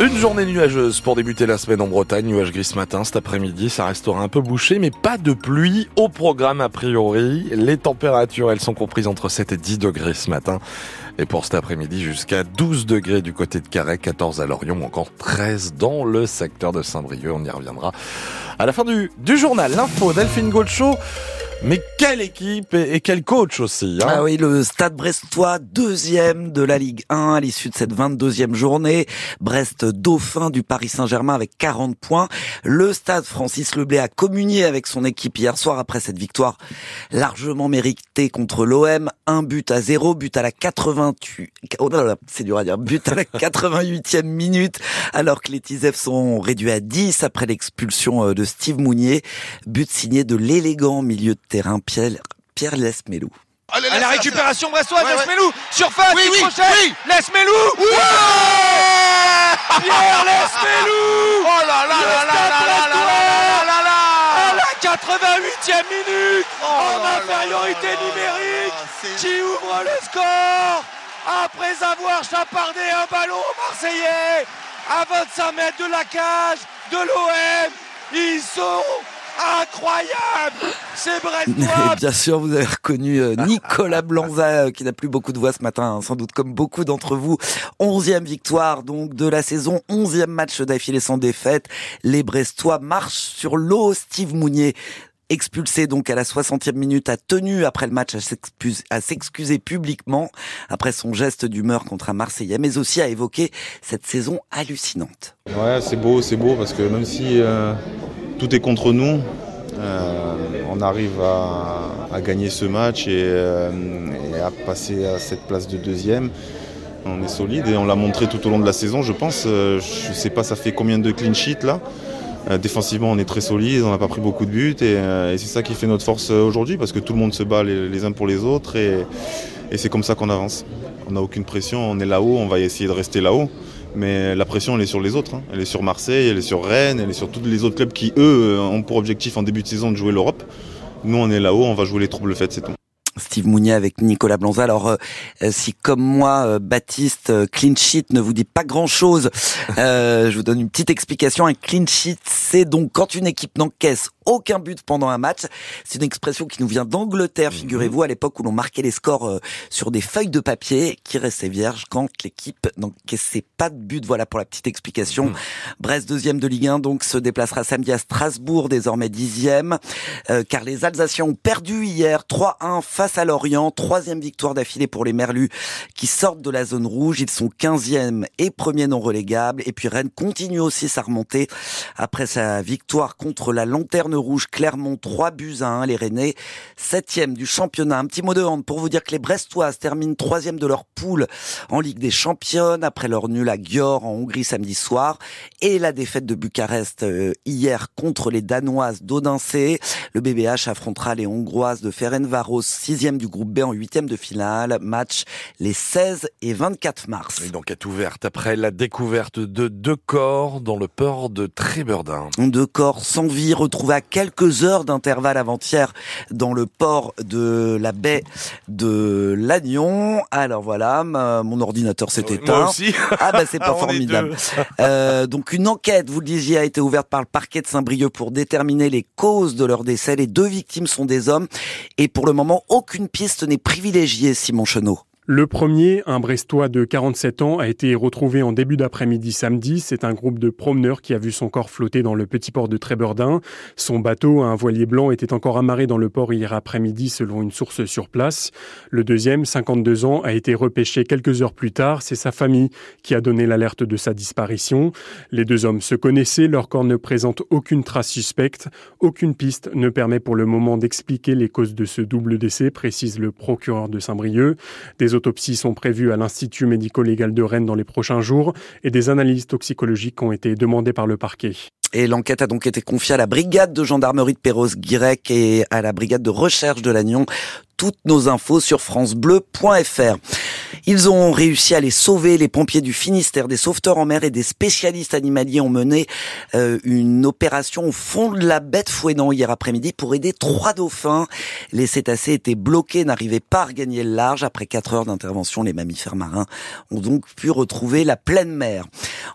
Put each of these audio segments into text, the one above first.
Une journée nuageuse pour débuter la semaine en Bretagne, nuage gris ce matin, cet après-midi ça restera un peu bouché mais pas de pluie au programme a priori. Les températures elles sont comprises entre 7 et 10 degrés ce matin et pour cet après-midi jusqu'à 12 degrés du côté de Carré, 14 à Lorient encore 13 dans le secteur de Saint-Brieuc, on y reviendra à la fin du, du journal. L'info Delphine Gaucho mais quelle équipe et quel coach aussi hein Ah oui, le Stade Brestois, deuxième de la Ligue 1 à l'issue de cette 22e journée. Brest dauphin du Paris Saint-Germain avec 40 points. Le Stade Francis Leblay a communié avec son équipe hier soir après cette victoire largement méritée contre l'OM. Un but à zéro, but à la 88... Oh là là, c'est dur à dire. But à la 88e minute alors que les Tisef sont réduits à 10 après l'expulsion euh, de Steve Mounier. But signé de l'élégant milieu de terrain Pierre, Pierre Lesmelou. Allez, à la récupération brestoise, ouais, Lesmelou, surface, oui, oui, oui. Lesmelou oui. Pierre Lesmelou. Oh là là là là là là là là là À la 88e minute, oh en là infériorité là numérique, là, qui ouvre le score. Après avoir chapardé un ballon aux Marseillais à 25 mètres de la cage de l'OM. Ils sont incroyable C'est Brestois Bien sûr, vous avez reconnu euh, Nicolas Blanza, euh, qui n'a plus beaucoup de voix ce matin, hein, sans doute comme beaucoup d'entre vous. Onzième victoire donc de la saison, onzième match d'affilée sans défaite. Les Brestois marchent sur l'eau. Steve Mounier expulsé donc à la 60e minute, a tenu après le match à s'excuser publiquement après son geste d'humeur contre un Marseillais, mais aussi à évoquer cette saison hallucinante. Ouais, c'est beau, c'est beau parce que même si euh, tout est contre nous, euh, on arrive à, gagner ce match et, euh, et, à passer à cette place de deuxième. On est solide et on l'a montré tout au long de la saison, je pense. Je ne sais pas, ça fait combien de clean sheets là? Euh, défensivement, on est très solide, on n'a pas pris beaucoup de buts et, euh, c'est ça qui fait notre force aujourd'hui parce que tout le monde se bat les, uns pour les autres et c'est comme ça qu'on avance. On n'a aucune pression, on est là-haut, on va essayer de rester là-haut. Mais la pression, elle est sur les autres. Hein. Elle est sur Marseille, elle est sur Rennes, elle est sur tous les autres clubs qui, eux, ont pour objectif en début de saison de jouer l'Europe. Nous, on est là-haut, on va jouer les troubles faites, c'est tout. Steve Mounier avec Nicolas Blanza. Alors, euh, si comme moi, euh, Baptiste, euh, clean sheet ne vous dit pas grand-chose, je vous donne une petite explication. Un clean sheet, c'est donc quand une équipe n'encaisse aucun but pendant un match. C'est une expression qui nous vient d'Angleterre, figurez-vous, à l'époque où l'on marquait les scores sur des feuilles de papier qui restaient vierges quand l'équipe n'encaissait pas de but. Voilà pour la petite explication. Mmh. Brest, deuxième de Ligue 1, donc se déplacera samedi à Strasbourg, désormais dixième, car les Alsaciens ont perdu hier 3-1 face à Lorient. Troisième victoire d'affilée pour les Merlus qui sortent de la zone rouge. Ils sont 15e et premier non relégable. Et puis Rennes continue aussi sa remontée après sa victoire contre la Lanterne Rouge Clermont. 3 buts à 1. Les Rennais, septième du championnat. Un petit mot de hand pour vous dire que les Brestoises terminent troisième de leur poule en Ligue des Championnes après leur nul à Győr en Hongrie samedi soir et la défaite de Bucarest euh, hier contre les Danoises d'Odense. Le BBH affrontera les Hongroises de Ferencváros sixième du groupe B en huitième de finale. Match les 16 et 24 mars. Donc est ouverte après la découverte de deux corps dans le port de Tréberdin. Deux corps sans vie retrouvés à quelques heures d'intervalle avant-hier dans le port de la baie de Lannion. Alors voilà, ma, mon ordinateur s'est éteint. Moi aussi. Ah bah c'est pas formidable. Euh, donc une enquête, vous le disiez, a été ouverte par le parquet de Saint-Brieuc pour déterminer les causes de leur décès. Les deux victimes sont des hommes et pour le moment aucune piste n'est privilégiée, Simon Chenot. Le premier, un Brestois de 47 ans, a été retrouvé en début d'après-midi samedi. C'est un groupe de promeneurs qui a vu son corps flotter dans le petit port de Tréberdin. Son bateau, un voilier blanc, était encore amarré dans le port hier après-midi selon une source sur place. Le deuxième, 52 ans, a été repêché quelques heures plus tard. C'est sa famille qui a donné l'alerte de sa disparition. Les deux hommes se connaissaient, leur corps ne présente aucune trace suspecte. Aucune piste ne permet pour le moment d'expliquer les causes de ce double décès, précise le procureur de Saint-Brieuc. Autopsies sont prévues à l'Institut médico-légal de Rennes dans les prochains jours et des analyses toxicologiques ont été demandées par le parquet. Et l'enquête a donc été confiée à la brigade de gendarmerie de Perros-Guirec et à la brigade de recherche de Lannion. Toutes nos infos sur francebleu.fr. Ils ont réussi à les sauver. Les pompiers du Finistère, des sauveteurs en mer et des spécialistes animaliers ont mené euh, une opération au fond de la bête fouettant hier après-midi pour aider trois dauphins. Les cétacés étaient bloqués, n'arrivaient pas à regagner le large. Après quatre heures d'intervention, les mammifères marins ont donc pu retrouver la pleine mer.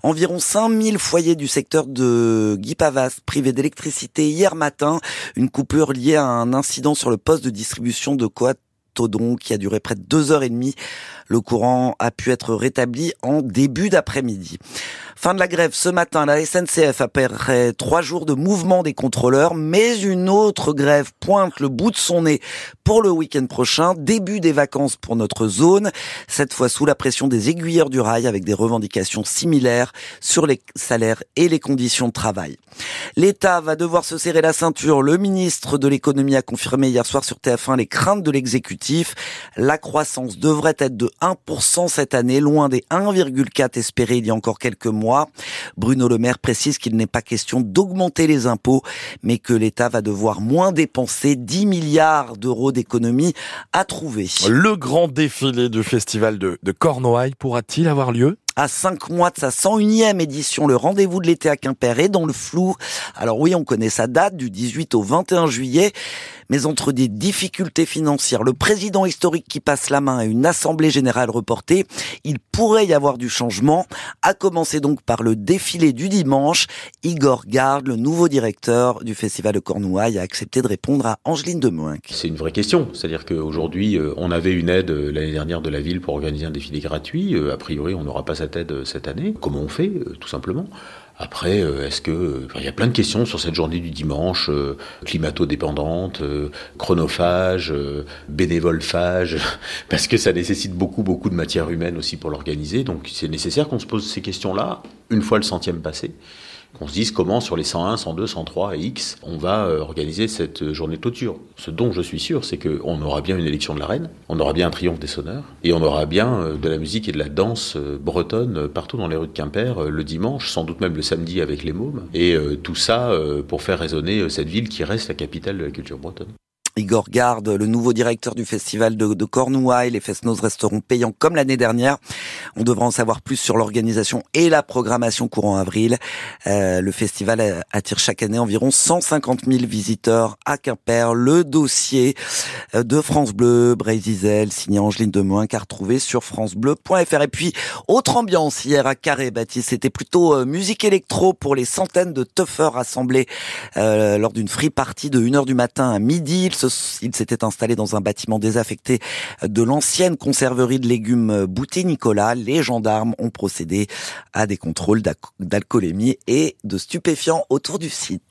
Environ 5000 foyers du secteur de Guy Pavas privés d'électricité hier matin. Une coupure liée à un incident sur le poste de distribution de Coat Todon qui a duré près de deux heures et demie. Le courant a pu être rétabli en début d'après-midi. Fin de la grève ce matin, la SNCF après trois jours de mouvement des contrôleurs, mais une autre grève pointe le bout de son nez pour le week-end prochain, début des vacances pour notre zone, cette fois sous la pression des aiguilleurs du rail avec des revendications similaires sur les salaires et les conditions de travail. L'État va devoir se serrer la ceinture. Le ministre de l'économie a confirmé hier soir sur TF1 les craintes de l'exécutif. La croissance devrait être de 1% cette année, loin des 1,4 espérés il y a encore quelques mois. Bruno Le Maire précise qu'il n'est pas question d'augmenter les impôts, mais que l'État va devoir moins dépenser 10 milliards d'euros d'économies à trouver. Le grand défilé du festival de, de Cornouailles pourra-t-il avoir lieu? À cinq mois de sa 101e édition, le rendez-vous de l'été à Quimper est dans le flou. Alors oui, on connaît sa date du 18 au 21 juillet, mais entre des difficultés financières, le président historique qui passe la main et une assemblée générale reportée, il pourrait y avoir du changement, à commencer donc par le défilé du dimanche. Igor Garde, le nouveau directeur du Festival de Cornouailles, a accepté de répondre à Angeline Demoinck. C'est une vraie question, c'est-à-dire qu'aujourd'hui, euh, on avait une aide euh, l'année dernière de la ville pour organiser un défilé gratuit, euh, a priori on n'aura pas cette aide cette année. Comment on fait, tout simplement après, est-ce que il y a plein de questions sur cette journée du dimanche, climato-dépendante, chronophage, bénévolephage, parce que ça nécessite beaucoup beaucoup de matière humaine aussi pour l'organiser. Donc c'est nécessaire qu'on se pose ces questions-là une fois le centième passé qu'on se dise comment sur les 101, 102, 103 et X, on va euh, organiser cette journée de clôture. Ce dont je suis sûr, c'est qu'on aura bien une élection de la reine, on aura bien un triomphe des sonneurs, et on aura bien euh, de la musique et de la danse euh, bretonne partout dans les rues de Quimper le dimanche, sans doute même le samedi avec les mômes, et tout ça pour faire résonner cette ville qui reste la capitale de la culture bretonne. Igor Garde, le nouveau directeur du festival de, de Cornouailles. Les Fest-Noz resteront payants comme l'année dernière. On devra en savoir plus sur l'organisation et la programmation courant avril. Euh, le festival attire chaque année environ 150 000 visiteurs à Quimper. Le dossier euh, de France Bleu, Brésil, signé Angeline Demoin, car trouvé sur francebleu.fr. Et puis, autre ambiance hier à Carré, Baptiste. C'était plutôt euh, musique électro pour les centaines de tuffers rassemblés euh, lors d'une free party de 1h du matin à midi il s'était installé dans un bâtiment désaffecté de l'ancienne conserverie de légumes Bouté Nicolas. Les gendarmes ont procédé à des contrôles d'alcoolémie et de stupéfiants autour du site.